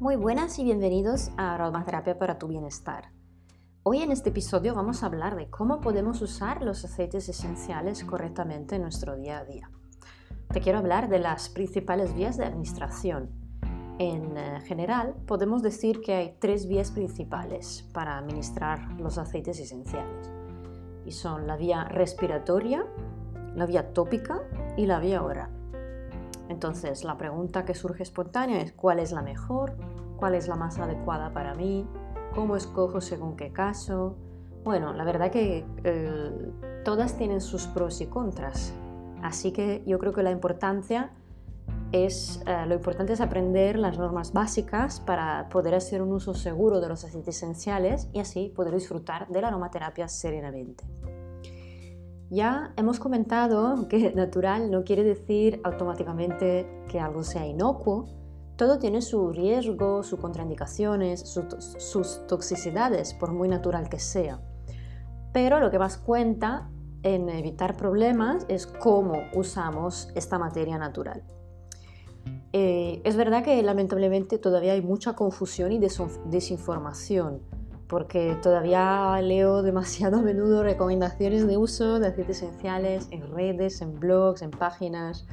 Muy buenas y bienvenidos a Aromaterapia para tu bienestar. Hoy en este episodio vamos a hablar de cómo podemos usar los aceites esenciales correctamente en nuestro día a día. Te quiero hablar de las principales vías de administración. En eh, general, podemos decir que hay tres vías principales para administrar los aceites esenciales. Y son la vía respiratoria, la vía tópica y la vía oral. Entonces, la pregunta que surge espontánea es ¿cuál es la mejor? ¿Cuál es la más adecuada para mí? ¿Cómo escojo según qué caso? Bueno, la verdad que eh, todas tienen sus pros y contras. Así que yo creo que la importancia es, eh, lo importante es aprender las normas básicas para poder hacer un uso seguro de los aceites esenciales y así poder disfrutar de la aromaterapia serenamente. Ya hemos comentado que natural no quiere decir automáticamente que algo sea inocuo. Todo tiene su riesgo, sus contraindicaciones, sus toxicidades, por muy natural que sea. Pero lo que más cuenta en evitar problemas es cómo usamos esta materia natural. Eh, es verdad que lamentablemente todavía hay mucha confusión y desinformación porque todavía leo demasiado a menudo recomendaciones de uso de aceites esenciales en redes, en blogs, en páginas,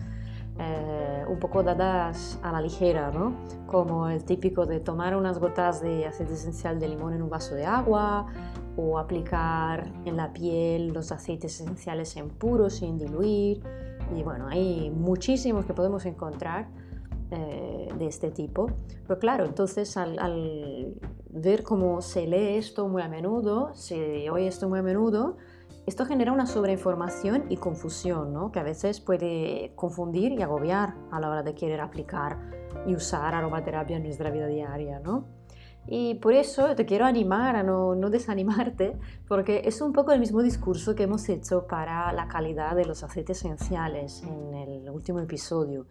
eh, un poco dadas a la ligera, ¿no? como el típico de tomar unas gotas de aceite esencial de limón en un vaso de agua o aplicar en la piel los aceites esenciales en puro sin diluir. Y bueno, hay muchísimos que podemos encontrar eh, de este tipo. Pero claro, entonces al, ver cómo se lee esto muy a menudo, se oye esto muy a menudo, esto genera una sobreinformación y confusión, ¿no? que a veces puede confundir y agobiar a la hora de querer aplicar y usar aromaterapia en nuestra vida diaria. ¿no? Y por eso te quiero animar a no, no, desanimarte, porque es un poco el mismo discurso que hemos hecho para la calidad de los aceites esenciales en el último episodio.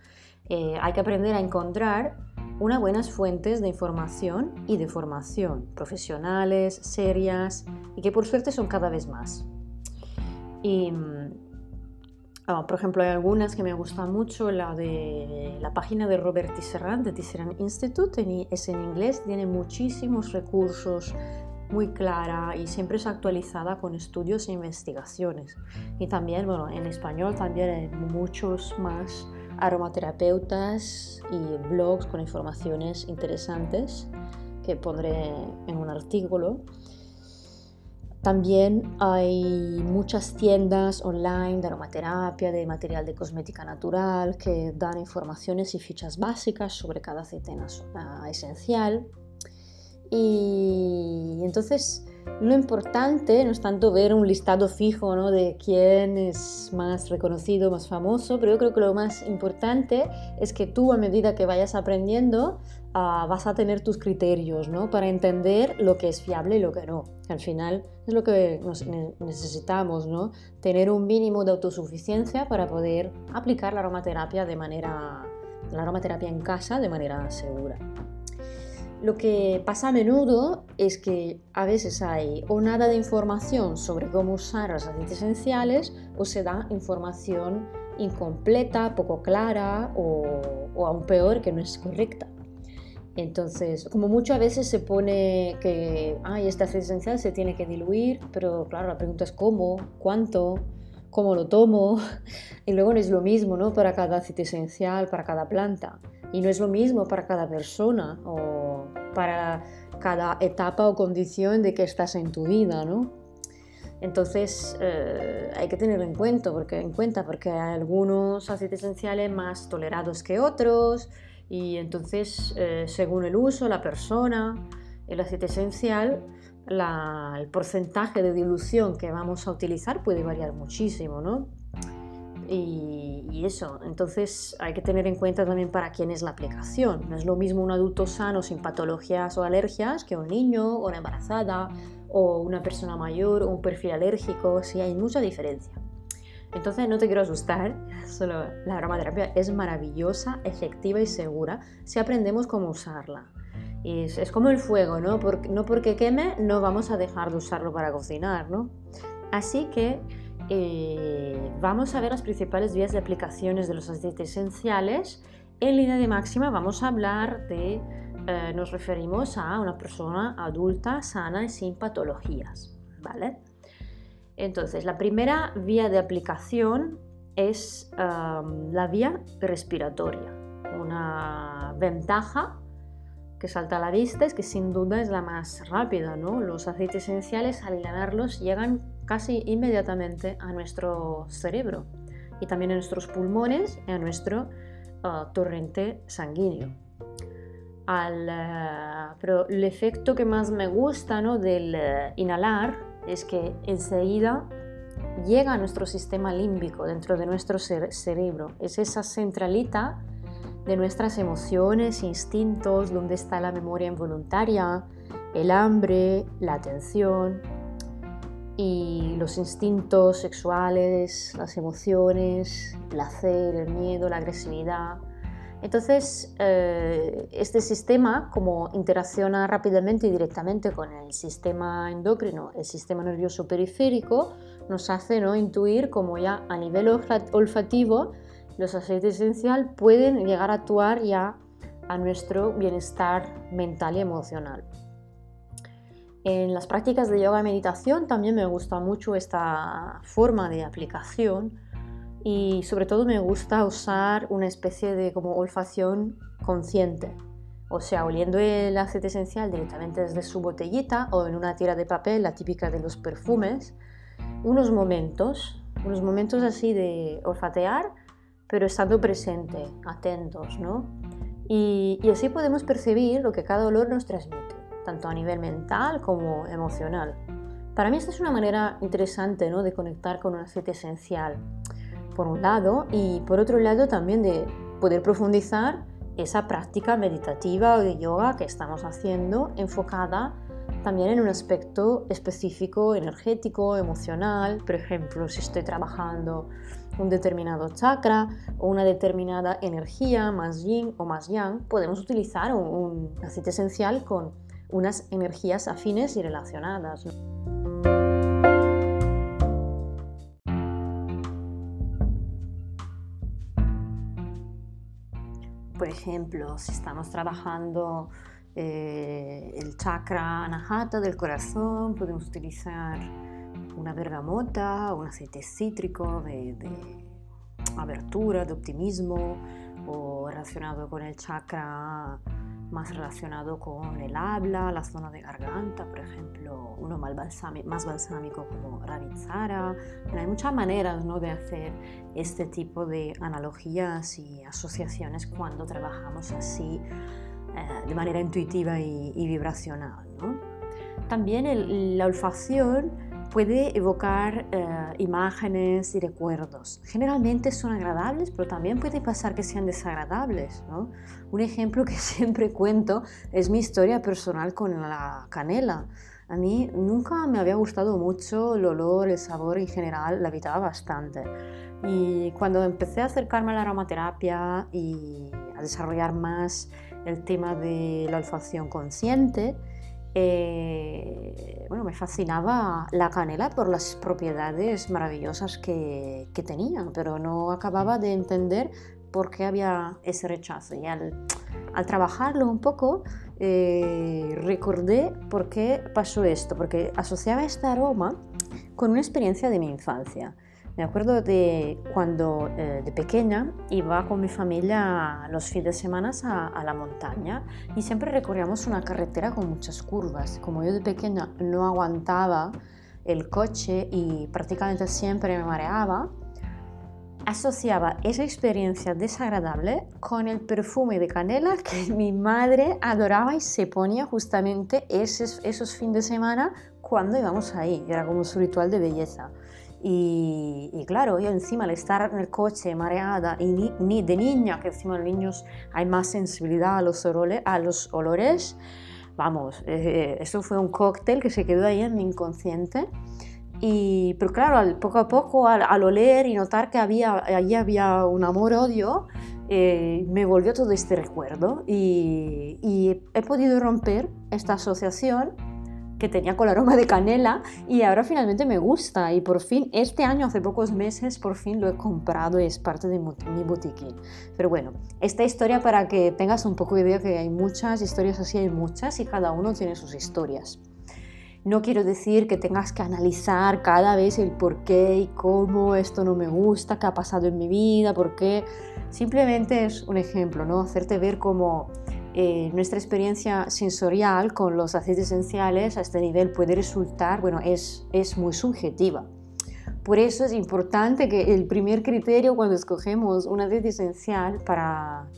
Eh, hay que aprender a encontrar unas buenas fuentes de información y de formación, profesionales, serias, y que por suerte son cada vez más. Y, mm, ah, por ejemplo, hay algunas que me gustan mucho, la de la página de Robert Tisserand, de Tisserand Institute, es en inglés, tiene muchísimos recursos, muy clara y siempre es actualizada con estudios e investigaciones. Y también, bueno, en español también hay muchos más aromaterapeutas y blogs con informaciones interesantes que pondré en un artículo. También hay muchas tiendas online de aromaterapia, de material de cosmética natural que dan informaciones y fichas básicas sobre cada aceite esencial. Y entonces lo importante no es tanto ver un listado fijo ¿no? de quién es más reconocido, más famoso, pero yo creo que lo más importante es que tú a medida que vayas aprendiendo uh, vas a tener tus criterios ¿no? para entender lo que es fiable y lo que no. Al final es lo que necesitamos, ¿no? tener un mínimo de autosuficiencia para poder aplicar la aromaterapia de manera, la aromaterapia en casa de manera segura. Lo que pasa a menudo es que a veces hay o nada de información sobre cómo usar los aceites esenciales o se da información incompleta, poco clara o, aún peor que no es correcta. Entonces, como mucho a veces se pone que Ay, este aceite esencial se tiene que diluir, pero claro, la pregunta es cómo, cuánto, cómo lo tomo. Y luego no es lo mismo ¿no? para cada aceite esencial, para cada planta. Y no es lo mismo para cada persona o para cada etapa o condición de que estás en tu vida, ¿no? Entonces eh, hay que tenerlo en cuenta, porque, en cuenta porque hay algunos aceites esenciales más tolerados que otros y entonces eh, según el uso, la persona, el aceite esencial, el porcentaje de dilución que vamos a utilizar puede variar muchísimo, ¿no? Y, eso, entonces hay que tener en cuenta también para quién es la aplicación. No es lo mismo un adulto sano sin patologías o alergias que un niño o una embarazada o una persona mayor o un perfil alérgico, sí hay mucha diferencia. Entonces no te quiero asustar, solo la aromaterapia es maravillosa, efectiva y segura si aprendemos cómo usarla. Y es, como el fuego, ¿no? no porque queme no vamos a dejar de usarlo para cocinar, ¿no? Así que eh, vamos a ver las principales vías de aplicaciones de los aceites esenciales. En línea de máxima vamos a hablar de eh, nos referimos a una persona adulta, sana y sin patologías, ¿vale? Entonces, la primera vía de aplicación es la vía respiratoria. Una ventaja que salta a la vista es que sin duda es la más rápida, ¿no? Los aceites esenciales al inhalarlos llegan casi inmediatamente a nuestro cerebro y también a nuestros pulmones y a nuestro ah, torrente sanguíneo. Eh, pero el efecto que más me gusta ¿no? del eh, inhalar es que enseguida llega a nuestro sistema límbico dentro de nuestro cerebro. Es esa centralita de nuestras emociones, instintos, donde está la memoria involuntaria, el hambre, la atención y los instintos sexuales, las emociones, el placer, el miedo, la agresividad. Entonces, eh, este sistema, como interacciona rápidamente y directamente con el sistema endocrino, el sistema nervioso periférico, nos hace ¿no? intuir como ya a nivel olfativo los aceites esenciales pueden llegar a actuar ya a nuestro bienestar mental y emocional. En las prácticas de yoga y meditación también me gusta mucho esta forma de aplicación y sobre todo me gusta usar una especie de como olfacción consciente, o sea, oliendo el aceite esencial directamente desde su botellita o en una tira de papel, la típica de los perfumes, unos momentos, unos momentos así de olfatear pero estando presente, atentos, ¿no? Y, así podemos percibir lo que cada olor nos transmite, tanto a nivel mental como emocional. Para mí esta es una manera interesante ¿no? de conectar con un aceite esencial, por un lado, y por otro lado también de poder profundizar esa práctica meditativa o de yoga que estamos haciendo enfocada también en un aspecto específico, energético, emocional. Por ejemplo, si estoy trabajando un determinado chakra o una determinada energía, más yin o más yang, podemos utilizar un, aceite esencial con unas energías afines y relacionadas. Por ejemplo, si estamos trabajando eh, el chakra anahata del corazón, podemos utilizar una bergamota, un aceite cítrico de, abertura, de optimismo, o relacionado con el chakra más relacionado con el habla, la zona de garganta, por ejemplo, uno más balsámico, más balsámico como Ravitsara. hay muchas maneras ¿no? de hacer este tipo de analogías y asociaciones cuando trabajamos así eh, de manera intuitiva y, vibracional. También la olfacción puede evocar eh, imágenes y recuerdos. Generalmente son agradables, pero también puede pasar que sean desagradables. Un ejemplo que siempre cuento es mi historia personal con la canela. A mí nunca me había gustado mucho el olor, el sabor en general, la evitaba bastante. Y cuando empecé a acercarme a la aromaterapia y a desarrollar más el tema de la olfacción consciente, eh, bueno, me fascinaba la canela por las propiedades maravillosas que, que tenía, pero no acababa de entender por qué había ese rechazo. Y al, al trabajarlo un poco, eh, recordé por qué pasó esto, porque asociaba este aroma con una experiencia de mi infancia. Me acuerdo de cuando eh, de pequeña iba con mi familia los fines de semana a, la montaña y siempre recorríamos una carretera con muchas curvas. Como yo de pequeña no aguantaba el coche y prácticamente siempre me mareaba, asociaba esa experiencia desagradable con el perfume de canela que mi madre adoraba y se ponía justamente esos, esos fines de semana cuando íbamos ahí. Era como su ritual de belleza. Y, claro, yo encima al estar en el coche mareada y ni, de niña, que encima los niños hay más sensibilidad a los, olores, a los olores, vamos, eh, eso fue un cóctel que se quedó ahí en mi inconsciente. Y, pero claro, poco a poco, al, oler y notar que había, allí había un amor-odio, eh, me volvió todo este recuerdo y, y he podido romper esta asociación que tenía con aroma de canela y ahora finalmente me gusta y por fin este año, hace pocos meses, por fin lo he comprado y es parte de mi botiquín. Pero bueno, esta historia para que tengas un poco de idea que hay muchas historias así, hay muchas y cada uno tiene sus historias. No quiero decir que tengas que analizar cada vez el por qué y cómo esto no me gusta, qué ha pasado en mi vida, por qué. Simplemente es un ejemplo, ¿no? Hacerte ver cómo eh, nuestra experiencia sensorial con los aceites esenciales a este nivel puede resultar, bueno, es, es muy subjetiva. Por eso es importante que el primer criterio cuando escogemos un aceite esencial para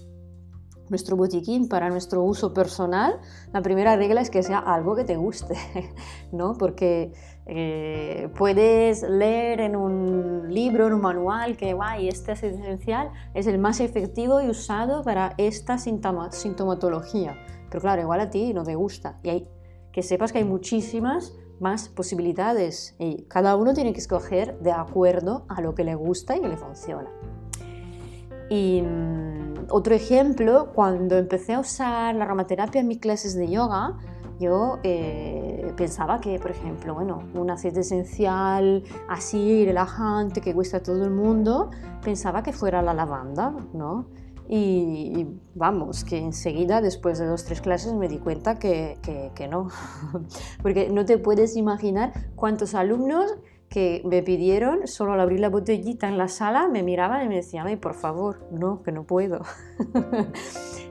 nuestro botiquín para nuestro uso personal, la primera regla es que sea algo que te guste, ¿no? Porque eh, puedes leer en un libro, en un manual, que guay, este aceite esencial es el más efectivo y usado para esta sintomatología. Pero claro, igual a ti no te gusta. Y hay, que sepas que hay muchísimas más posibilidades y cada uno tiene que escoger de acuerdo a lo que le gusta y que le funciona. Y mm, otro ejemplo, cuando empecé a usar la aromaterapia en mis clases de yoga, yo eh, pensaba que, por ejemplo, bueno, un aceite esencial así, relajante, que gusta a todo el mundo, pensaba que fuera la lavanda, ¿no? Y, vamos, que enseguida, después de dos, tres clases, me di cuenta que, que, que no. Porque no te puedes imaginar cuántos alumnos que me pidieron, solo al abrir la botellita en la sala, me miraban y me decían, ay, por favor, no, que no puedo.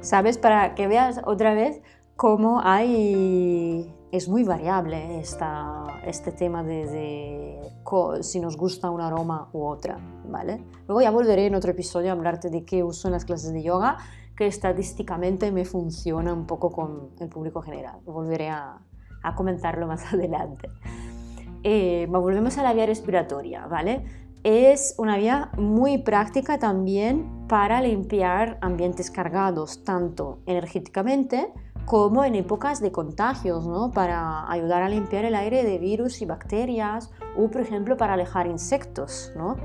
¿Sabes? Para que veas otra vez cómo hay... Es muy variable esta, este tema de, de, si nos gusta un aroma u otra, ¿vale? Luego ya volveré en otro episodio a hablarte de qué uso en las clases de yoga, que estadísticamente me funciona un poco con el público general. Volveré a, a comentarlo más adelante. Eh, volvemos a la vía respiratoria, ¿vale? Es una vía muy práctica también para limpiar ambientes cargados, tanto energéticamente como en épocas de contagios, ¿no? para ayudar a limpiar el aire de virus y bacterias o, por ejemplo, para alejar insectos. ¿no?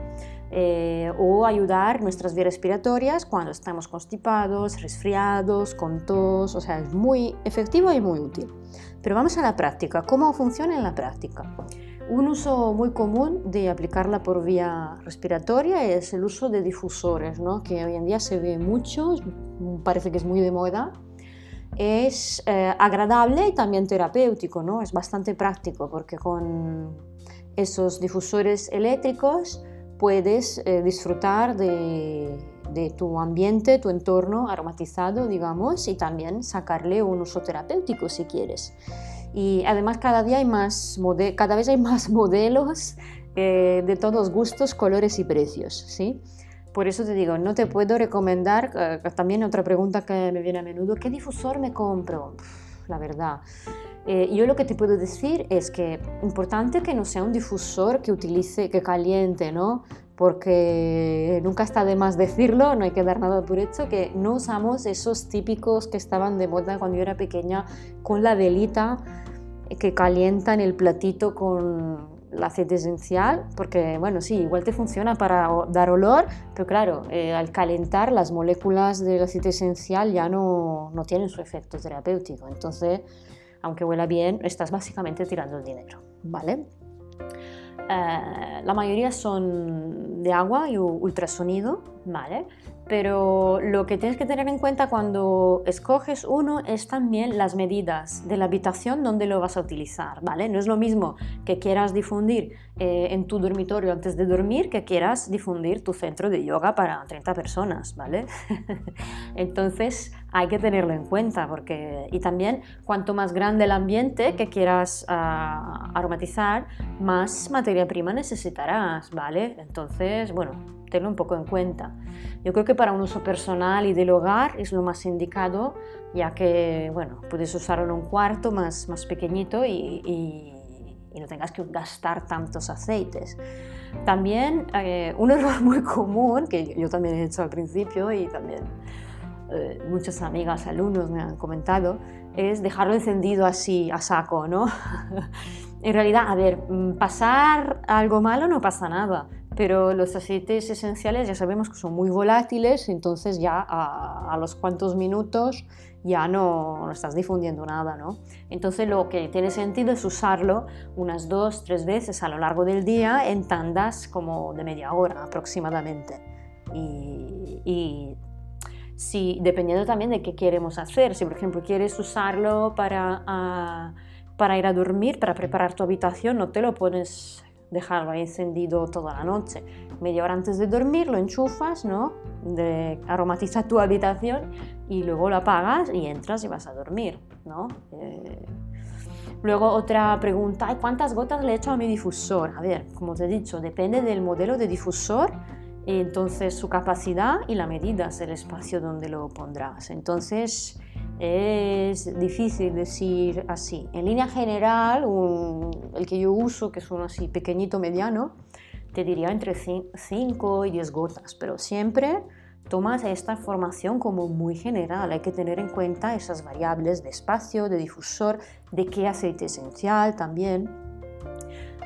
Eh, o ayudar nuestras vías respiratorias cuando estamos constipados, resfriados, con tos, o sea, es muy efectivo y muy útil. Pero vamos a la práctica, ¿cómo funciona en la práctica? Un uso muy común de aplicarla por vía respiratoria es el uso de difusores, ¿no? que hoy en día se ve mucho, parece que es muy de moda. Es eh, agradable y también terapéutico, ¿no? es bastante práctico porque con esos difusores eléctricos puedes eh, disfrutar de, de tu ambiente, tu entorno aromatizado, digamos, y también sacarle un uso terapéutico si quieres. Y además cada día hay más, cada vez hay más modelos eh, de todos gustos, colores y precios, ¿sí? Por eso te digo, no te puedo recomendar, eh, también otra pregunta que me viene a menudo, ¿qué difusor me compro? la verdad. Eh, yo lo que te puedo decir es que importante que no sea un difusor que utilice, que caliente, ¿no? Porque nunca está de más decirlo, no hay que dar nada por hecho, que no usamos esos típicos que estaban de moda cuando yo era pequeña con la velita que calientan el platito con el aceite esencial, porque bueno, sí, igual te funciona para dar olor, pero claro, eh, al calentar las moléculas del aceite esencial ya no, no tienen su efecto terapéutico, entonces, aunque huela bien, estás básicamente tirando el dinero, ¿vale? Eh, la mayoría son de agua y ultrasonido, ¿vale? Pero lo que tienes que tener en cuenta cuando escoges uno es también las medidas de la habitación donde lo vas a utilizar, ¿vale? No es lo mismo que quieras difundir eh, en tu dormitorio antes de dormir que quieras difundir tu centro de yoga para 30 personas, ¿vale? Entonces hay que tenerlo en cuenta porque y también cuanto más grande el ambiente que quieras ah, aromatizar, más materia prima necesitarás, ¿vale? Entonces, bueno, tenlo un poco en cuenta. Yo creo que para un uso personal y del hogar es lo más indicado, ya que, bueno, puedes usarlo en un cuarto más, más pequeñito y, y, no tengas que gastar tantos aceites. También eh, un error muy común, que yo también he hecho al principio y también eh, muchas amigas, alumnos me han comentado, es dejarlo encendido así a saco, ¿no? en realidad, a ver, mm, pasar algo malo no pasa nada pero los aceites esenciales ya sabemos que son muy volátiles, entonces ya a, los cuantos minutos ya no, no, estás difundiendo nada, ¿no? Entonces lo que tiene sentido es usarlo unas dos, tres veces a lo largo del día en tandas como de media hora aproximadamente. Y, y si, dependiendo también de qué queremos hacer, si por ejemplo quieres usarlo para, ah, para ir a dormir, para preparar tu habitación, no te lo pones dejarlo ahí encendido toda la noche. Media hora antes de dormir lo enchufas, ¿no? De, aromatiza tu habitación y luego lo apagas y entras y vas a dormir, ¿no? Eh, luego otra pregunta, ¿cuántas gotas le echo a mi difusor? A ver, como te he dicho, depende del modelo de difusor, entonces su capacidad y la medida es el espacio donde lo pondrás. Entonces, es difícil decir así. En línea general, el que yo uso, que es uno así pequeñito, mediano, te diría entre 5 y 10 gotas, pero siempre tomas esta información como muy general. Hay que tener en cuenta esas variables de espacio, de difusor, de qué aceite esencial también.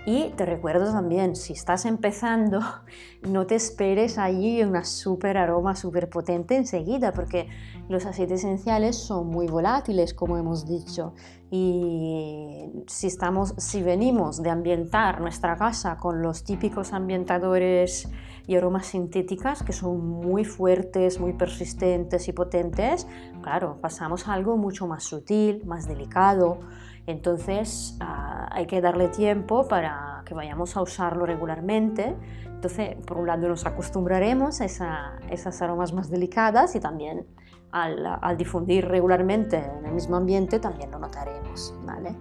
Y te recuerdo también, si estás empezando, no te esperes allí una súper aroma súper potente enseguida, porque los aceites esenciales son muy volátiles, como hemos dicho. Y si, estamos, si venimos de ambientar nuestra casa con los típicos ambientadores y aromas sintéticas que son muy fuertes, muy persistentes y potentes, claro, pasamos a algo mucho más sutil, más delicado. Entonces ah, hay que darle tiempo para que vayamos a usarlo regularmente. Entonces, por un lado nos acostumbraremos a esas aromas más delicadas y también al, difundir regularmente en el mismo ambiente también lo notaremos. ¿vale?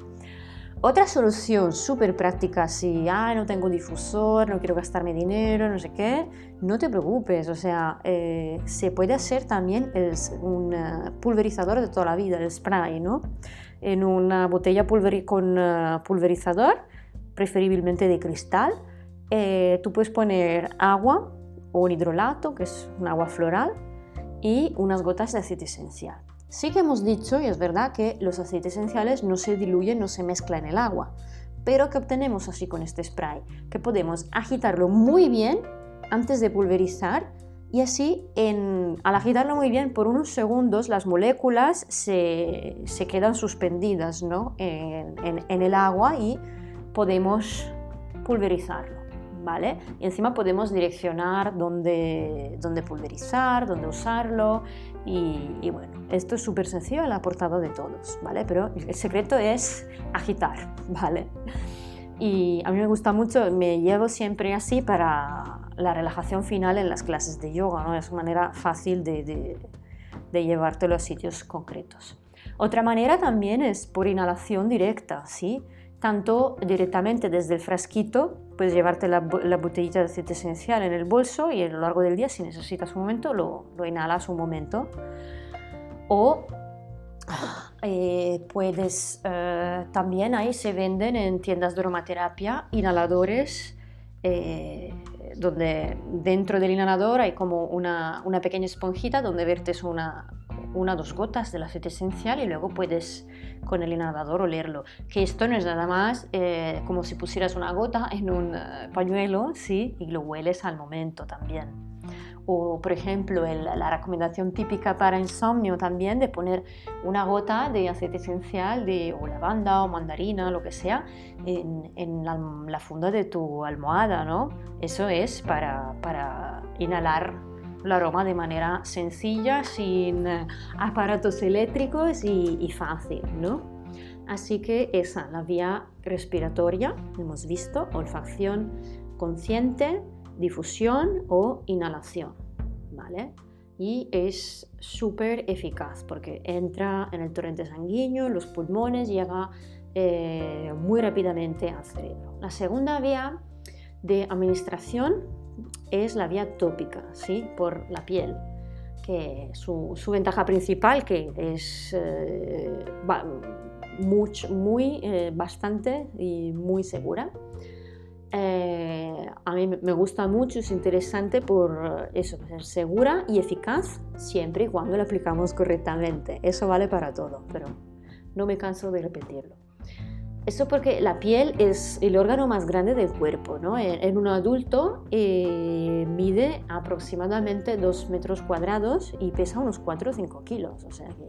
Otra solución súper práctica, si ah, no tengo difusor, no quiero gastarme dinero, no sé qué, no te preocupes, o sea, eh, se puede hacer también un eh, pulverizador de toda la vida, el spray, ¿no? En una botella con eh, pulverizador, preferiblemente de cristal, tú puedes poner agua o un hidrolato, que es un agua floral, y unas gotas de aceite esencial. Sí que hemos dicho, y es verdad, que los aceites esenciales no se diluyen, no se mezclan en el agua. Pero ¿qué obtenemos así con este spray? Que podemos agitarlo muy bien antes de pulverizar y así al agitarlo muy bien por unos segundos las moléculas se, quedan suspendidas ¿no? en, el agua y podemos pulverizarlo. ¿vale? Y encima podemos direccionar dónde, dónde pulverizar, dónde usarlo y, bueno, esto es súper sencillo a la portada de todos, ¿vale? Pero el secreto es agitar, ¿vale? Y a mí me gusta mucho, me llevo siempre así para la relajación final en las clases de yoga, ¿no? Es una manera fácil de, de, de llevártelo a sitios concretos. Otra manera también es por inhalación directa, ¿sí? Tanto directamente desde el frasquito puedes llevarte la, botellita de aceite esencial en el bolso y a lo largo del día, si necesitas un momento, lo, inhalas un momento. O eh, puedes, eh, también ahí se venden en tiendas de aromaterapia inhaladores eh, donde dentro del inhalador hay como una, una pequeña esponjita donde vertes una, una dos gotas del aceite esencial y luego puedes con el inhalador olerlo. Que esto no es nada más eh, como si pusieras una gota en un eh, pañuelo, ¿sí? Y lo hueles al momento también. O, por ejemplo, la recomendación típica para insomnio también de poner una gota de aceite esencial de o lavanda o mandarina, lo que sea, en, la, funda de tu almohada, ¿no? Eso es para, para inhalar el aroma de manera sencilla, sin eh, aparatos eléctricos y, fácil, ¿no? Así que esa, la vía respiratoria, hemos visto, olfacción consciente, difusión o inhalación, ¿vale? Y es súper eficaz porque entra en el torrente sanguíneo, los pulmones, llega eh, muy rápidamente al cerebro. La segunda vía de administración es la vía tópica, ¿sí? por la piel, que su, ventaja principal que es eh, muy, eh, bastante y muy segura. Eh, a mí me gusta mucho, es interesante por eso, ser segura y eficaz siempre y cuando la aplicamos correctamente. Eso vale para todo, pero no me canso de repetirlo. Eso porque la piel es el órgano más grande del cuerpo. ¿no? En, un adulto eh, mide aproximadamente 2 metros cuadrados y pesa unos 4 o 5 kilos. O sea que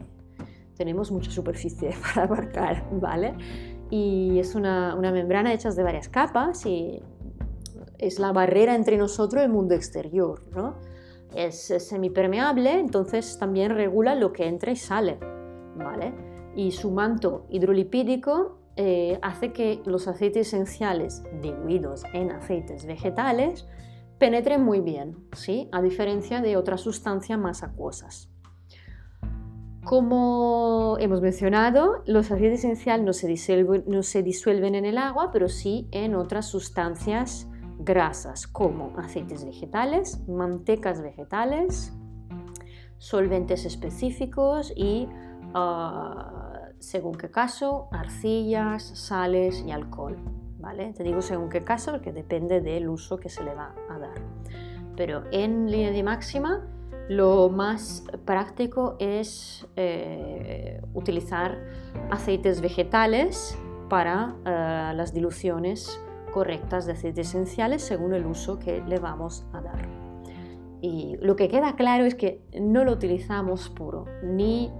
tenemos mucha superficie para abarcar, ¿vale? Y es una, una membrana hecha de varias capas y es la barrera entre nosotros y el mundo exterior. ¿no? Es, semipermeable, entonces también regula lo que entra y sale. ¿vale? Y su manto hidrolipídico eh, hace que los aceites esenciales diluidos en aceites vegetales penetren muy bien, ¿sí? a diferencia de otras sustancias más acuosas. Como hemos mencionado, los aceites esenciales no se, disuelven, en el agua, pero sí en otras sustancias grasas como aceites vegetales, mantecas vegetales, solventes específicos y, ah, según qué caso, arcillas, sales y alcohol. ¿vale? Te digo según qué caso porque depende del uso que se le va a dar. Pero en línea de máxima, lo más práctico es eh, utilizar aceites vegetales para eh, las diluciones correctas de aceites esenciales según el uso que le vamos a dar. Y lo que queda claro es que no lo utilizamos puro, ni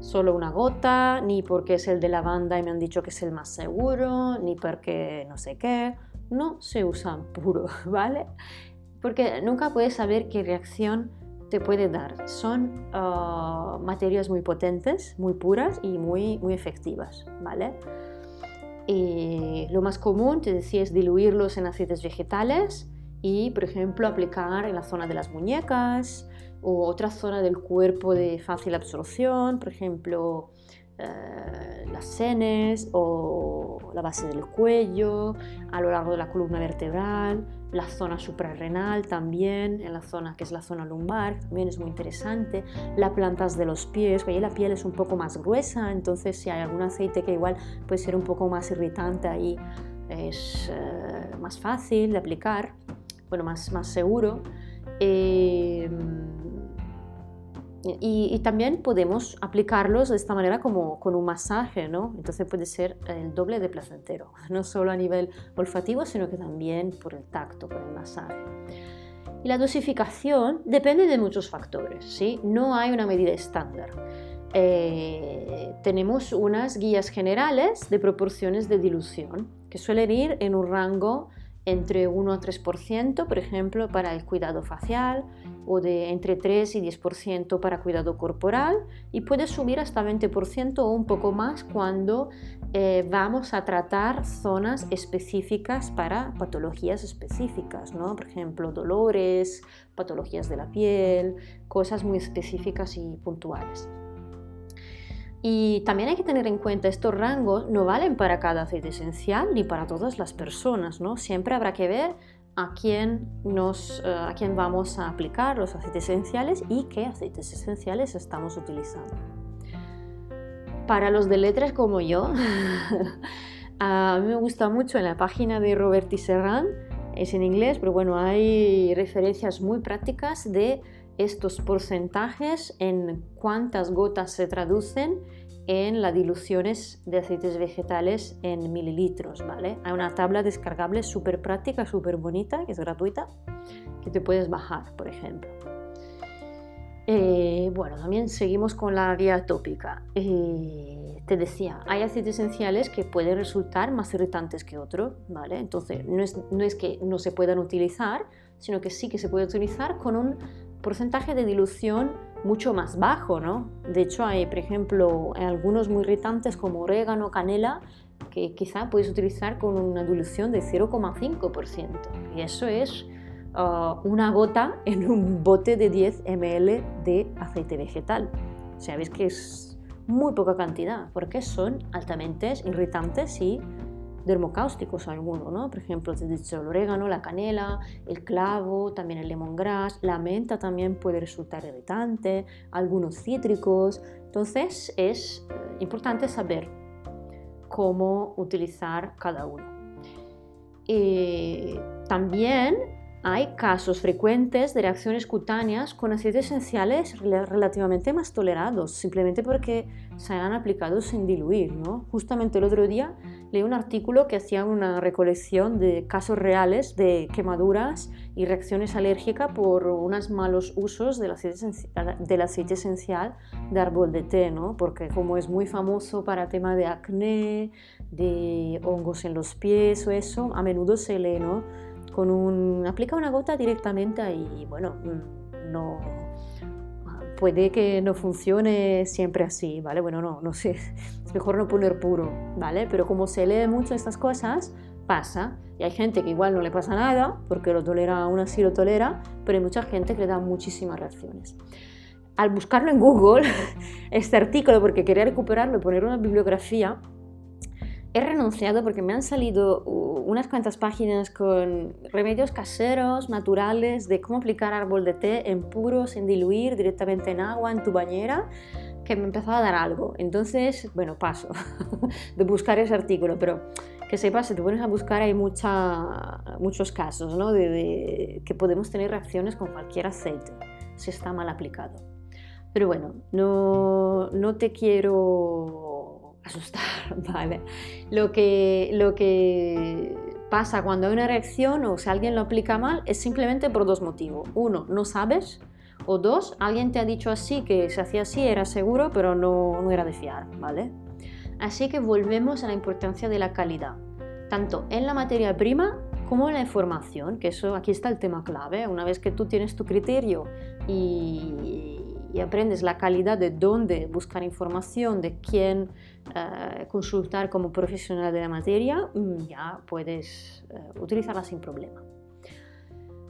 solo una gota, ni porque es el de lavanda y me han dicho que es el más seguro, ni porque no sé qué. No se usan puro, ¿vale? Porque nunca puedes saber qué reacción te puede dar. Son ah, materias muy potentes, muy puras y muy, muy efectivas, ¿vale? Y lo más común, te decía, es diluirlos en aceites vegetales y, por ejemplo, aplicar en la zona de las muñecas o otra zona del cuerpo de fácil absorción, por ejemplo, eh, las senes o la base del cuello, a lo largo de la columna vertebral, la zona suprarrenal también, en la zona que es la zona lumbar, también es muy interesante, las plantas de los pies, ahí la piel es un poco más gruesa, entonces si hay algún aceite que igual puede ser un poco más irritante ahí es eh, más fácil de aplicar, bueno, más, más seguro. Eh, y, también podemos aplicarlos de esta manera como con un masaje, ¿no? Entonces puede ser el doble de placentero, no solo a nivel olfativo, sino que también por el tacto, por el masaje. Y la dosificación depende de muchos factores, ¿sí? No hay una medida estándar. Eh, tenemos unas guías generales de proporciones de dilución que suelen ir en un rango entre 1 a 3%, por ejemplo, para el cuidado facial, o de entre 3 y 10% para cuidado corporal, y puede subir hasta 20% o un poco más cuando eh, vamos a tratar zonas específicas para patologías específicas, ¿no? por ejemplo, dolores, patologías de la piel, cosas muy específicas y puntuales. Y también hay que tener en cuenta estos rangos no valen para cada aceite esencial ni para todas las personas, ¿no? Siempre habrá que ver a quién, nos, eh, a quién vamos a aplicar los aceites esenciales y qué aceites esenciales estamos utilizando. Para los de letras como yo, a mí me gusta mucho en la página de Roberti Serran, es en inglés, pero bueno, hay referencias muy prácticas de estos porcentajes en cuántas gotas se traducen en las diluciones de aceites vegetales en mililitros, ¿vale? Hay una tabla descargable súper práctica, súper bonita, que es gratuita, que te puedes bajar, por ejemplo. Eh, bueno, también seguimos con la vía tópica. Eh, te decía, hay aceites esenciales que pueden resultar más irritantes que otros, ¿vale? Entonces, no es, no es que no se puedan utilizar, sino que sí que se puede utilizar con un porcentaje de dilución mucho más bajo, ¿no? De hecho, hay, por ejemplo, algunos muy irritantes como orégano, canela, que quizá puedes utilizar con una dilución de 0,5%. Y eso es uh, una gota en un bote de 10 ml de aceite vegetal. Sabéis que es muy poca cantidad, porque son altamente irritantes y dermocáusticos algunos, ¿no? Por ejemplo, dicho el orégano, la canela, el clavo, también el lemongrass, la menta también puede resultar irritante, algunos cítricos. Entonces es eh, importante saber cómo utilizar cada uno. también hay casos frecuentes de reacciones cutáneas con aceites esenciales relativamente más tolerados, simplemente porque se han aplicado sin diluir. ¿no? Justamente el otro día leí un artículo que hacía una recolección de casos reales de quemaduras y reacciones alérgicas por unos malos usos del aceite, del aceite esencial de árbol de té, ¿no? porque como es muy famoso para tema de acné, de hongos en los pies o eso, a menudo se lee, ¿no? Con un, aplica una gota directamente y bueno, no, puede que no funcione siempre así, ¿vale? Bueno, no, no sé, es mejor no poner puro, ¿vale? Pero como se lee mucho estas cosas, pasa. Y hay gente que igual no le pasa nada, porque lo tolera, aún así lo tolera, pero hay mucha gente que le da muchísimas reacciones. Al buscarlo en Google, este artículo, porque quería recuperarlo y poner una bibliografía, he renunciado porque me han salido unas cuantas páginas con remedios caseros, naturales, de cómo aplicar árbol de té en puro, sin diluir, directamente en agua, en tu bañera, que me empezó a dar algo. Entonces, bueno, paso de buscar ese artículo, pero que sepas, si te pones a buscar hay mucha, muchos casos ¿no? de, que podemos tener reacciones con cualquier aceite si está mal aplicado. Pero bueno, no, no te quiero asustar, ¿vale? Lo que, lo que pasa cuando hay una reacción o si alguien lo aplica mal es simplemente por dos motivos. Uno, no sabes. O dos, alguien te ha dicho así, que se hacía así, era seguro, pero no, no era de fiar, ¿vale? Así que volvemos a la importancia de la calidad, tanto en la materia prima como en la información, que eso aquí está el tema clave. Una vez que tú tienes tu criterio y, y aprendes la calidad de dónde buscar información, de quién eh, consultar como profesional de la materia, mm, ya puedes eh, utilizarla sin problema.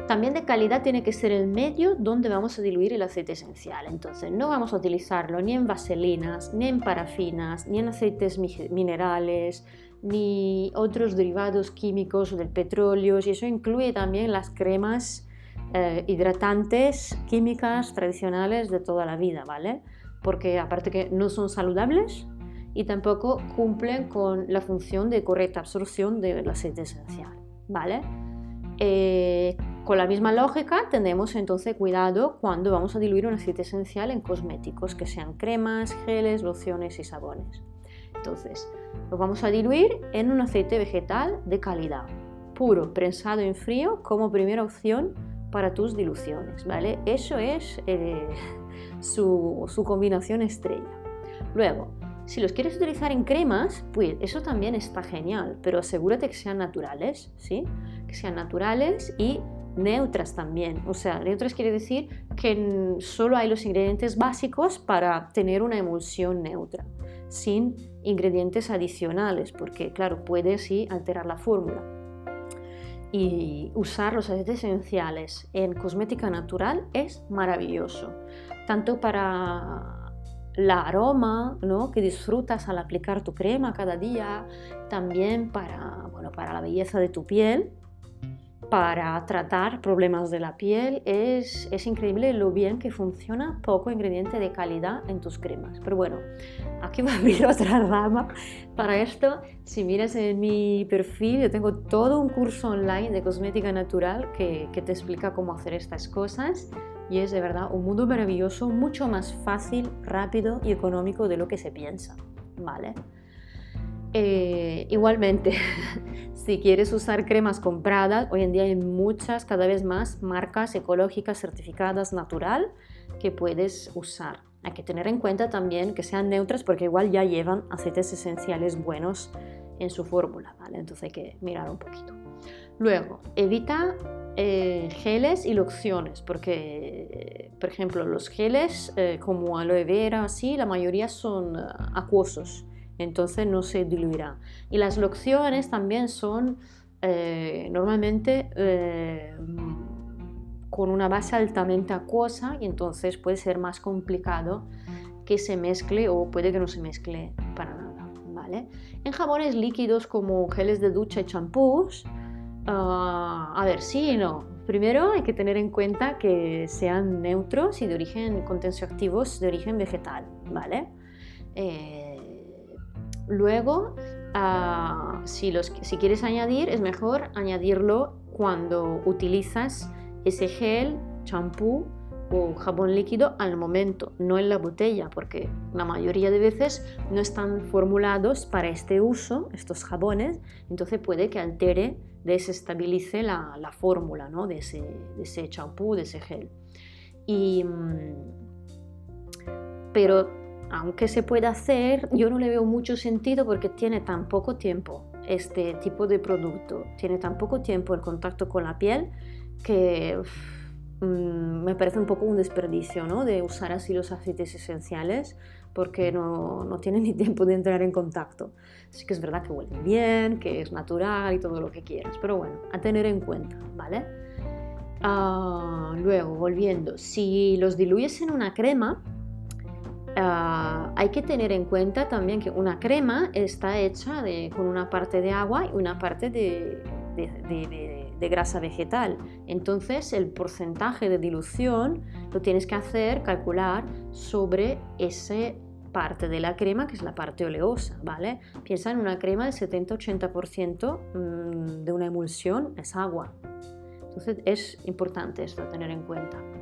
También de calidad tiene que ser el medio donde vamos a diluir el aceite esencial. Entonces no vamos a utilizarlo ni en vaselinas, ni en parafinas, ni en aceites minerales, ni otros derivados químicos del petróleo. Y eso incluye también las cremas eh, hidratantes químicas tradicionales de toda la vida, ¿vale? Porque aparte que no son saludables y tampoco cumplen con la función de correcta absorción del aceite esencial, ¿vale? Eh, con la misma lógica, tenemos entonces cuidado cuando vamos a diluir un aceite esencial en cosméticos, que sean cremas, geles, lociones y sabones. Entonces, lo vamos a diluir en un aceite vegetal de calidad, puro, prensado en frío como primera opción para tus diluciones, ¿vale? Eso es eh, su, combinación estrella. Luego, si los quieres utilizar en cremas, pues eso también está genial, pero asegúrate que sean naturales, ¿sí? Que sean naturales y neutras también. O sea, neutras quiere decir que solo hay los ingredientes básicos para tener una emulsión neutra, sin ingredientes adicionales, porque claro, puede sí alterar la fórmula y usar los aceites esenciales en cosmética natural es maravilloso, tanto para la aroma ¿no? que disfrutas al aplicar tu crema cada día, también para, bueno, para la belleza de tu piel, para tratar problemas de la piel. Es, es increíble lo bien que funciona poco ingrediente de calidad en tus cremas. Pero bueno, aquí va a abrir otra rama. Para esto, si miras en mi perfil, yo tengo todo un curso online de cosmética natural que, que te explica cómo hacer estas cosas. Y es de verdad un mundo maravilloso, mucho más fácil, rápido y económico de lo que se piensa. ¿Vale? Eh, igualmente, si quieres usar cremas compradas, hoy en día hay muchas, cada vez más, marcas ecológicas certificadas natural que puedes usar. Hay que tener en cuenta también que sean neutras porque igual ya llevan aceites esenciales buenos en su fórmula, ¿vale? Entonces hay que mirar un poquito. Luego, evita eh, geles y lociones, porque, por ejemplo, los geles eh, como aloe vera, así, la mayoría son acuosos entonces no se diluirá. Y las lociones también son eh, normalmente eh, con una base altamente acuosa y entonces puede ser más complicado que se mezcle o puede que no se mezcle para nada. ¿vale? En jabones líquidos como geles de ducha y champús, ah, a ver, sí y no. Primero hay que tener en cuenta que sean neutros y de origen con tensioactivos de origen vegetal, ¿vale? Eh, Luego, ah, si, los, si quieres añadir, es mejor añadirlo cuando utilizas ese gel, champú o jabón líquido al momento, no en la botella, porque la mayoría de veces no están formulados para este uso, estos jabones, entonces puede que altere, desestabilice la, la fórmula ¿no? de, ese, de ese champú, de ese gel. Y, mm, pero aunque se pueda hacer, yo no le veo mucho sentido porque tiene tan poco tiempo este tipo de producto, tiene tan poco tiempo el contacto con la piel que mm, me parece un poco un desperdicio ¿no? de usar así los aceites esenciales porque no, no tienen ni tiempo de entrar en contacto. Así que es verdad que huelen bien, que es natural y todo lo que quieras, pero bueno, a tener en cuenta, ¿vale? Ah, luego, volviendo, si los diluyes en una crema, Ah, hay que tener en cuenta también que una crema está hecha con una parte de agua y una parte de, grasa vegetal. Entonces el porcentaje de dilución lo tienes que hacer, calcular sobre esa parte de la crema que es la parte oleosa, ¿vale? Piensa en una crema del 70-80% mm, de una emulsión es agua. Entonces es importante esto a tener en cuenta.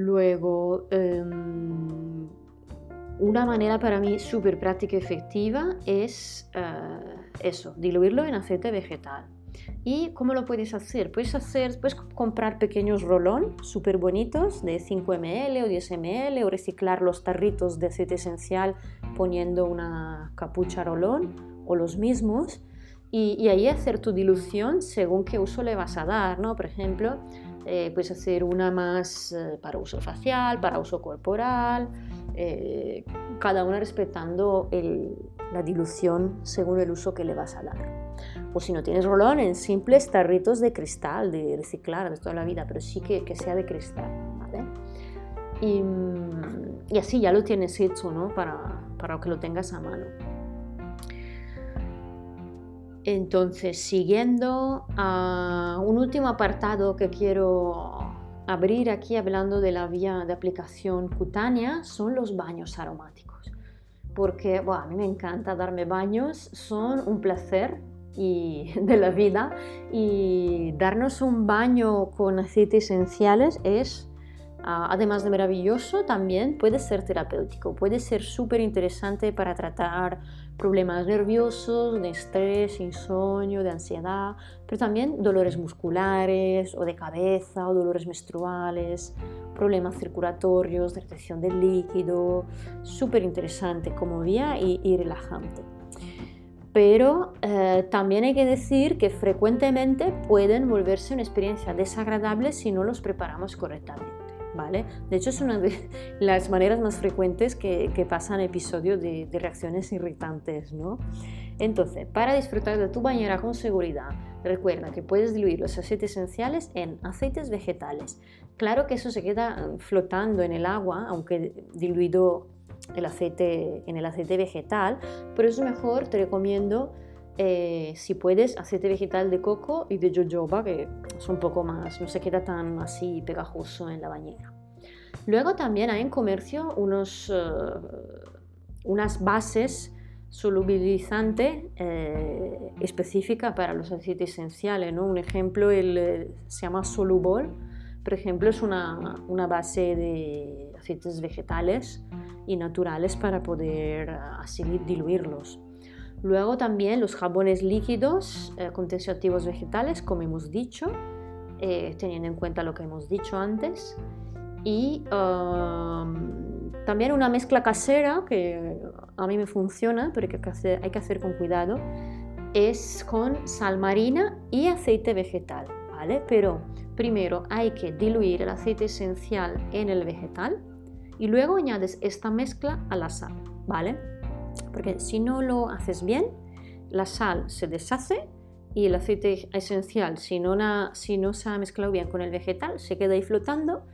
Luego, em, una manera para mí súper práctica y efectiva es eh, eso, diluirlo en aceite vegetal. ¿Y cómo lo puedes hacer? Puedes, hacer, puedes comprar pequeños rolón súper bonitos de 5 ml o 10 ml o reciclar los tarritos de aceite esencial poniendo una capucha rolón o los mismos y, y ahí hacer tu dilución según qué uso le vas a dar, ¿no? Por ejemplo, eh, puedes hacer una más eh, para uso facial, para uso corporal, eh, cada una respetando la dilución según el uso que le vas a dar. O si no tienes rolón, en simples tarritos de cristal, de reciclar de toda la vida, pero sí que, que sea de cristal. ¿vale? Y, y, así ya lo tienes hecho ¿no? para, para que lo tengas a mano. Entonces, siguiendo a un último apartado que quiero abrir aquí hablando de la vía de aplicación cutánea son los baños aromáticos. Porque a mí me encanta darme baños, son un placer y, de la vida y darnos un baño con aceites esenciales es Ah, además de maravilloso, también puede ser terapéutico, puede ser súper interesante para tratar problemas nerviosos, de estrés, insomnio, de ansiedad, pero también dolores musculares o de cabeza o dolores menstruales, problemas circulatorios, de retención del líquido, súper interesante como vía y, relajante. Pero eh, también hay que decir que frecuentemente pueden volverse una experiencia desagradable si no los preparamos correctamente. ¿Vale? De hecho, es una de las maneras más frecuentes que, pasan episodios de, de, reacciones irritantes, ¿no? Entonces, para disfrutar de tu bañera con seguridad, recuerda que puedes diluir los aceites esenciales en aceites vegetales. Claro que eso se queda flotando en el agua, aunque diluido el aceite, en el aceite vegetal, pero es mejor, te recomiendo, eh, si puedes, aceite vegetal de coco y de jojoba, que es un poco más, no se queda tan así pegajoso en la bañera. Luego también hay en comercio unos, eh, unas bases solubilizantes eh, específicas para los aceites esenciales. ¿no? Un ejemplo el, se llama Solubol, por ejemplo, es una, una base de aceites vegetales y naturales para poder así diluirlos. Luego también los jabones líquidos eh, con tensioactivos vegetales, como hemos dicho, eh, teniendo en cuenta lo que hemos dicho antes. Y um, también una mezcla casera que a mí me funciona, pero que hay que hacer, hay que hacer con cuidado, es con sal marina y aceite vegetal, ¿vale? Pero primero hay que diluir el aceite esencial en el vegetal y luego añades esta mezcla a la sal, ¿vale? Porque si no lo haces bien, la sal se deshace y el aceite esencial, si no, se ha mezclado bien con el vegetal, se queda ahí flotando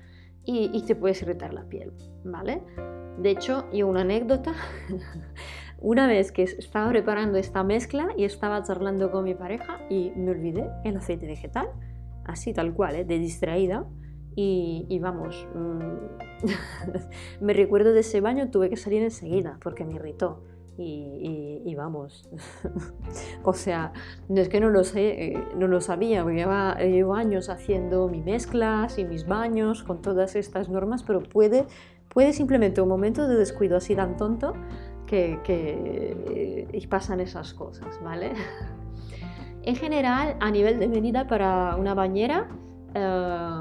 y, te puedes irritar la piel, ¿vale? De hecho, y una anécdota, una vez que estaba preparando esta mezcla y estaba charlando con mi pareja y me olvidé el aceite vegetal, así tal cual, ¿eh? de distraída, y, vamos, mm, me recuerdo de ese baño, tuve que salir enseguida porque me irritó. y, vamos, o sea, no es que no lo sé, eh, no lo sabía, llevo años haciendo mis mezclas y mis baños con todas estas normas, pero puede, puede simplemente un momento de descuido así tan tonto que, que y pasan esas cosas, ¿vale? En general, a nivel de medida para una bañera, eh,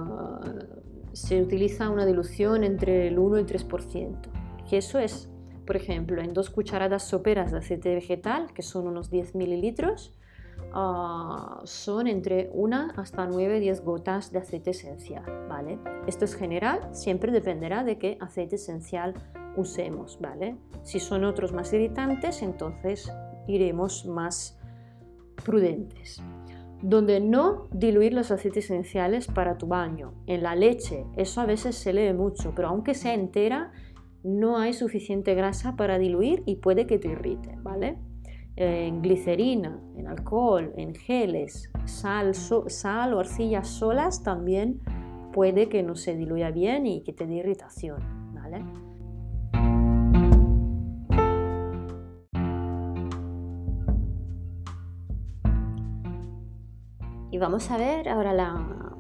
se utiliza una dilución entre el 1 y el 3%, que eso es por ejemplo, en dos cucharadas soperas de aceite vegetal, que son unos 10 mililitros, ah, son entre 1 hasta 9-10 gotas de aceite esencial. ¿vale? Esto es general, siempre dependerá de qué aceite esencial usemos. ¿vale? Si son otros más irritantes, entonces iremos más prudentes. Donde no diluir los aceites esenciales para tu baño. En la leche, eso a veces se lee mucho, pero aunque sea entera, no hay suficiente grasa para diluir y puede que te irrite, ¿vale? En glicerina, en alcohol, en geles, sal, sal o arcillas solas también puede que no se diluya bien y que te dé irritación, ¿vale? Y vamos a ver ahora la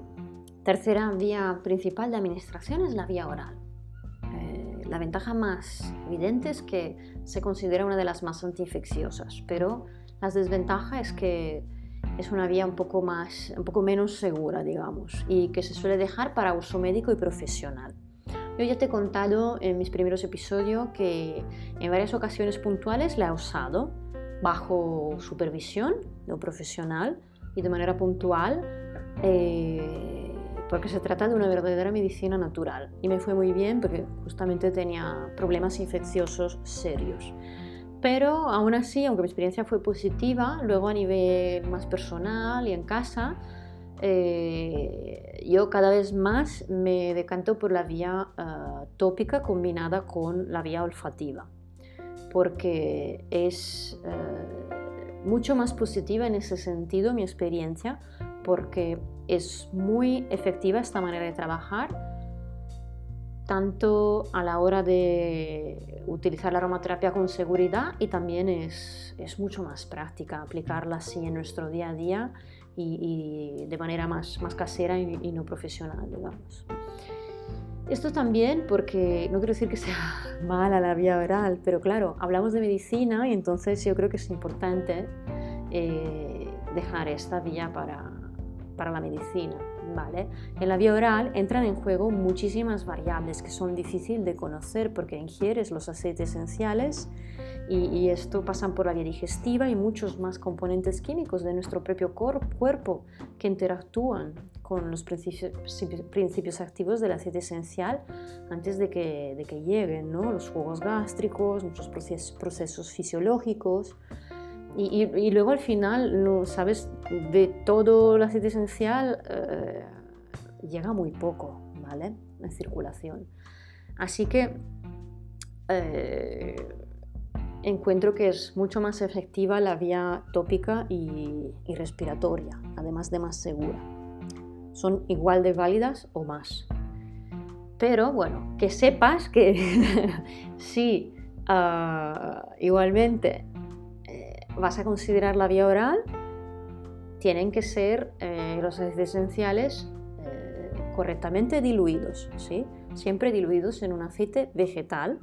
tercera vía principal de administración es la vía oral la ventaja más evidente es que se considera una de las más antiinfecciosas, pero la desventaja es que es una vía un poco, más, un poco menos segura, digamos, y que se suele dejar para uso médico y profesional. Yo ya te he contado en mis primeros episodios que en varias ocasiones puntuales la he usado bajo supervisión de un profesional y de manera puntual. Eh, porque se trata de una verdadera medicina natural y me fue muy bien porque justamente tenía problemas infecciosos serios. Pero aún así, aunque mi experiencia fue positiva, luego a nivel más personal y en casa, eh, yo cada vez más me decanto por la vía uh, tópica combinada con la vía olfativa, porque es uh, mucho más positiva en ese sentido mi experiencia, porque es muy efectiva esta manera de trabajar, tanto a la hora de utilizar la aromaterapia con seguridad y también es, mucho más práctica aplicarla así en nuestro día a día y, de manera más, más casera y, no profesional, digamos. Esto también porque no quiero decir que sea mala la vía oral, pero claro, hablamos de medicina y entonces yo creo que es importante eh, dejar esta vía para, para la medicina. ¿vale? En la vía oral entran en juego muchísimas variables que son difíciles de conocer porque ingieres los aceites esenciales y, esto pasan por la vía digestiva y muchos más componentes químicos de nuestro propio cuerpo que interactúan con los principios, activos del aceite esencial antes de que, de que lleguen ¿no? los jugos gástricos, muchos procesos, fisiológicos. Y, luego al final, sabes, de todo el aceite esencial eh, llega muy poco, ¿vale? En circulación. Así que eh, encuentro que es mucho más efectiva la vía tópica y, y, respiratoria, además de más segura. Son igual de válidas o más. Pero bueno, que sepas que si ah, igualmente vas a considerar la vía oral, tienen que ser eh, los aceites esenciales eh, correctamente diluidos, ¿sí? siempre diluidos en un aceite vegetal,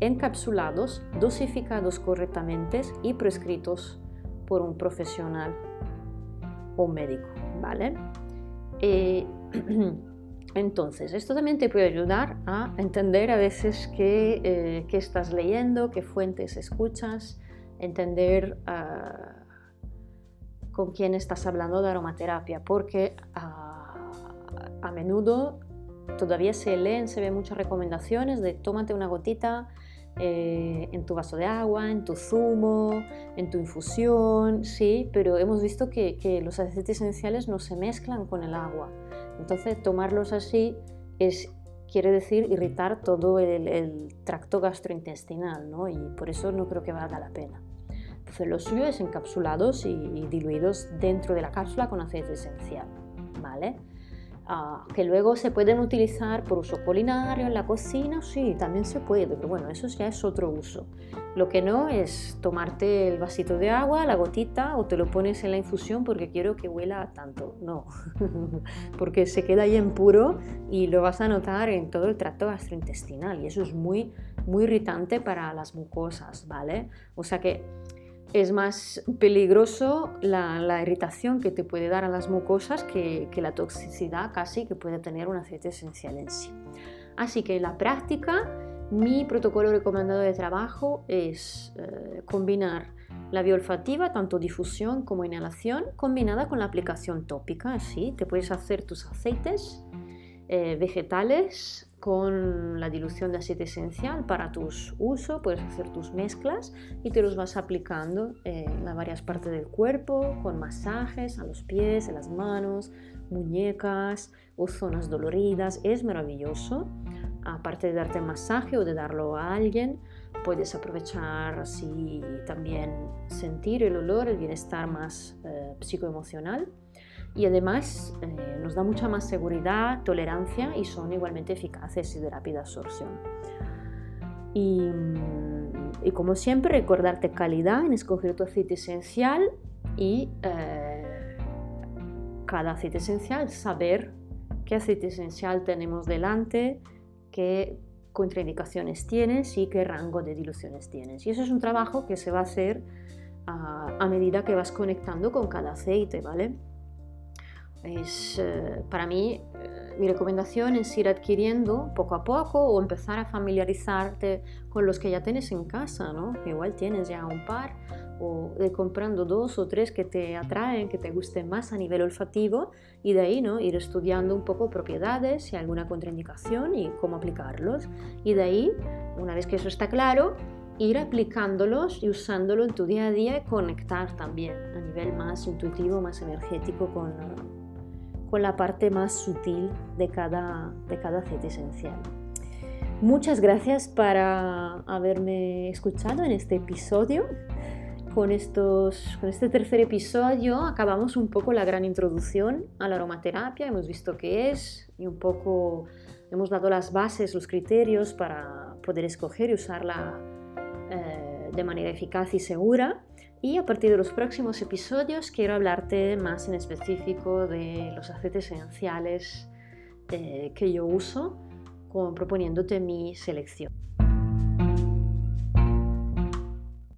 encapsulados, dosificados correctamente y prescritos por un profesional o médico. ¿vale? Eh, entonces, esto también te puede ayudar a entender a veces qué, qué estás leyendo, qué fuentes escuchas, entender ah, con quién estás hablando de aromaterapia, porque ah, a menudo todavía se leen, se ven muchas recomendaciones de tómate una gotita eh, en tu vaso de agua, en tu zumo, en tu infusión, sí, pero hemos visto que, los aceites esenciales no se mezclan con el agua. Entonces, tomarlos así es, quiere decir irritar todo el, tracto gastrointestinal, ¿no? Y por eso no creo que valga la pena. Entonces lo suyo es encapsulados y, diluidos dentro de la cápsula con aceite esencial, ¿vale? Ah, que luego se pueden utilizar por uso culinario en la cocina, sí, también se puede, pero bueno, eso ya es otro uso. Lo que no es tomarte el vasito de agua, la gotita, o te lo pones en la infusión porque quiero que huela tanto. No, porque se queda ahí en puro y lo vas a notar en todo el tracto gastrointestinal y eso es muy, muy irritante para las mucosas, ¿vale? O sea que es más peligroso la, irritación que te puede dar a las mucosas que, la toxicidad casi que puede tener un aceite esencial en sí. Así que en la práctica, mi protocolo recomendado de trabajo es eh, combinar la vía olfativa, tanto difusión como inhalación, combinada con la aplicación tópica. Así te puedes hacer tus aceites eh, vegetales con la dilución de aceite esencial para tus usos, puedes hacer tus mezclas y te los vas aplicando en las varias partes del cuerpo, con masajes a los pies, en las manos, muñecas o zonas doloridas. Es maravilloso. Aparte de darte masaje o de darlo a alguien, puedes aprovechar así también sentir el olor, el bienestar más eh, psicoemocional y además eh, nos da mucha más seguridad, tolerancia y son igualmente eficaces y de rápida absorción. Y, como siempre, recordarte calidad en escoger tu aceite esencial y eh, cada aceite esencial saber qué aceite esencial tenemos delante, qué contraindicaciones tienes y qué rango de diluciones tienes. Y eso es un trabajo que se va a hacer a, a medida que vas conectando con cada aceite, ¿vale? Es, eh, para mí, eh, mi recomendación es ir adquiriendo poco a poco o empezar a familiarizarte con los que ya tienes en casa, ¿no? Igual tienes ya un par o de comprando dos o tres que te atraen, que te gusten más a nivel olfativo y de ahí, ¿no? Ir estudiando un poco propiedades, si hay alguna contraindicación y cómo aplicarlos. Y de ahí, una vez que eso está claro, ir aplicándolos y usándolo en tu día a día y conectar también a nivel más intuitivo, más energético con con la parte más sutil de cada, de cada aceite esencial. Muchas gracias para haberme escuchado en este episodio. Con, estos, con este tercer episodio acabamos un poco la gran introducción a la aromaterapia, hemos visto qué es y un poco hemos dado las bases, los criterios para poder escoger y usarla eh, de manera eficaz y segura. Y a partir de los próximos episodios quiero hablarte más en específico de los aceites esenciales eh, que yo uso, proponiéndote mi selección.